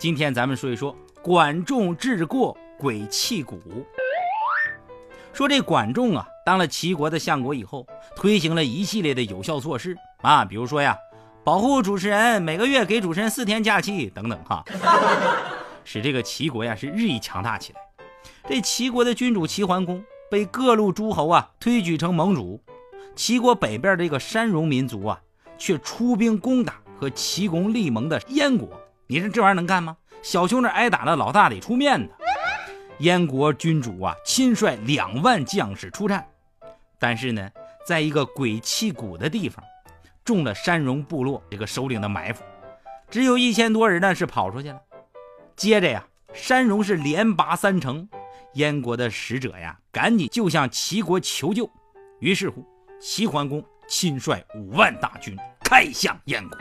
今天咱们说一说管仲治过鬼泣谷。说这管仲啊，当了齐国的相国以后，推行了一系列的有效措施啊，比如说呀，保护主持人，每个月给主持人四天假期等等哈，使这个齐国呀是日益强大起来。这齐国的君主齐桓公被各路诸侯啊推举成盟主，齐国北边的这个山戎民族啊，却出兵攻打和齐公立盟的燕国。你说这玩意儿能干吗？小兄弟挨打了，老大得出面的。燕国君主啊，亲率两万将士出战，但是呢，在一个鬼泣谷的地方，中了山戎部落这个首领的埋伏，只有一千多人呢是跑出去了。接着呀，山戎是连拔三城，燕国的使者呀，赶紧就向齐国求救。于是乎，齐桓公亲率五万大军开向燕国。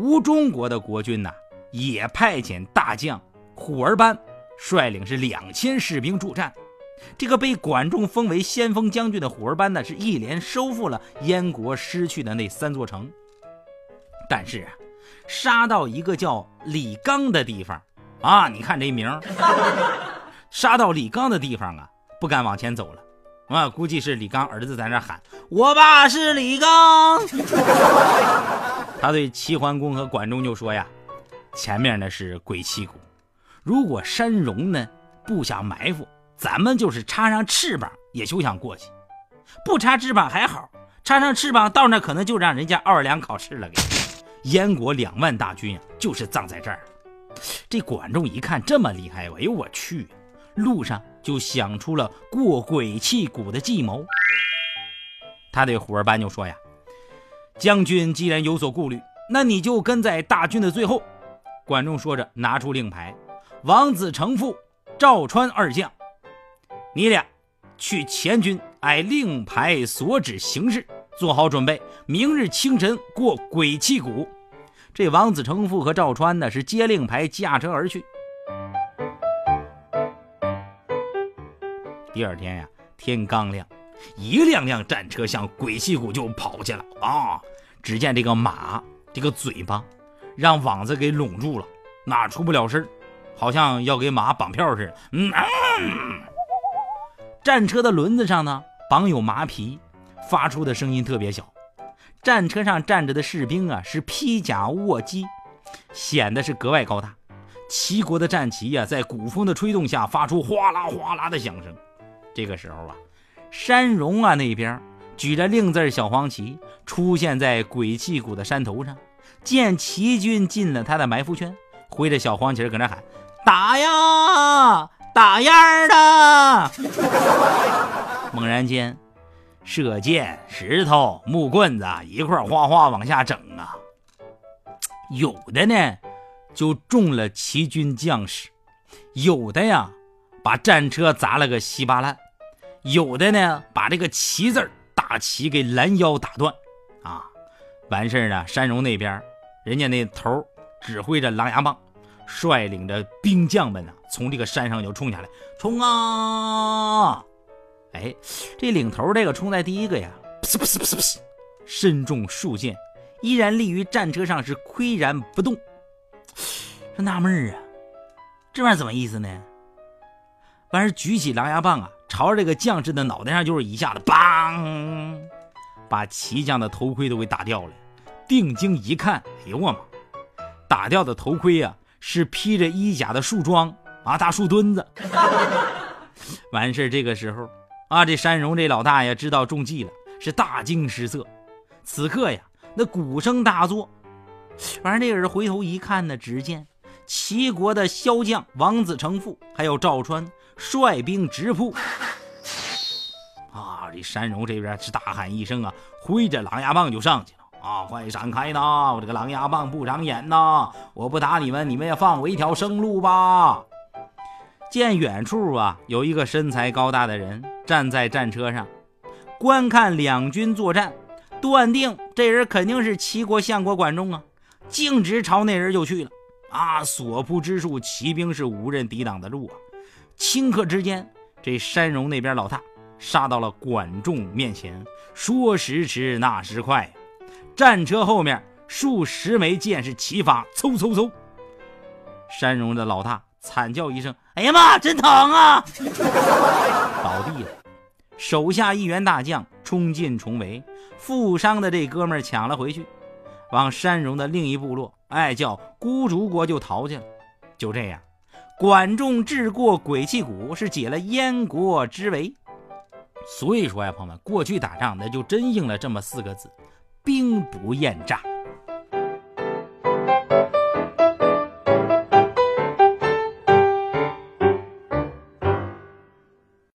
吴中国的国君呐，也派遣大将虎儿班率领是两千士兵助战。这个被管仲封为先锋将军的虎儿班呢，是一连收复了燕国失去的那三座城。但是啊，杀到一个叫李刚的地方啊，你看这名 杀到李刚的地方啊，不敢往前走了啊，估计是李刚儿子在那喊：“我爸是李刚。”他对齐桓公和管仲就说呀：“前面呢是鬼泣谷，如果山戎呢布下埋伏，咱们就是插上翅膀也休想过去。不插翅膀还好，插上翅膀到那可能就让人家奥尔良考试了。给燕国两万大军啊，就是葬在这儿。这管仲一看这么厉害，哎呦我去！路上就想出了过鬼泣谷的计谋。他对虎儿班就说呀。”将军既然有所顾虑，那你就跟在大军的最后。管仲说着，拿出令牌，王子成父、赵川二将，你俩去前军，按令牌所指行事，做好准备。明日清晨过鬼泣谷。这王子成父和赵川呢，是接令牌，驾车而去。第二天呀，天刚亮。一辆辆战车向鬼泣谷就跑去了啊！只见这个马，这个嘴巴让网子给拢住了，哪出不了声好像要给马绑票似的。嗯，战车的轮子上呢绑有麻皮，发出的声音特别小。战车上站着的士兵啊是披甲卧击，显得是格外高大。齐国的战旗呀在鼓风的吹动下发出哗啦哗啦的响声。这个时候啊。山戎啊，那边举着令字小黄旗出现在鬼泣谷的山头上，见齐军进了他的埋伏圈，挥着小黄旗搁那喊：“打呀，打呀的！” 猛然间，射箭、石头、木棍子一块哗哗往下整啊，有的呢就中了齐军将士，有的呀把战车砸了个稀巴烂。有的呢，把这个旗字大旗给拦腰打断，啊，完事儿呢。山戎那边，人家那头指挥着狼牙棒，率领着兵将们呢，从这个山上就冲下来，冲啊！哎，这领头这个冲在第一个呀，噗噗噗噗噗，身中数箭，依然立于战车上，是岿然不动。说纳闷儿啊，这玩意儿怎么意思呢？完事举起狼牙棒啊！朝着这个将士的脑袋上就是一下子，梆，把骑将的头盔都给打掉了。定睛一看，哎呦我妈！打掉的头盔呀，是披着衣甲的树桩啊，大树墩子。完事这个时候啊，这山荣这老大爷知道中计了，是大惊失色。此刻呀，那鼓声大作，完事那人回头一看呢，只见齐国的骁将王子成父还有赵川。率兵直扑，这山戎这边是大喊一声啊，挥着狼牙棒就上去了啊！快闪开呐！我这个狼牙棒不长眼呐！我不打你们，你们也放我一条生路吧！见远处啊，有一个身材高大的人站在战车上，观看两军作战，断定这人肯定是齐国相国管仲啊，径直朝那人就去了啊！所扑之处，骑兵是无人抵挡得住啊！顷刻之间，这山戎那边老大杀到了管仲面前。说时迟，那时快，战车后面数十枚箭是齐发，嗖嗖嗖。山荣的老大惨叫一声：“哎呀妈，真疼啊！”倒地了。手下一员大将冲进重围，负伤的这哥们抢了回去，往山荣的另一部落，哎，叫孤竹国就逃去了。就这样，管仲治过鬼泣谷，是解了燕国之围。所以说呀，朋友们，过去打仗那就真应了这么四个字：兵不厌诈。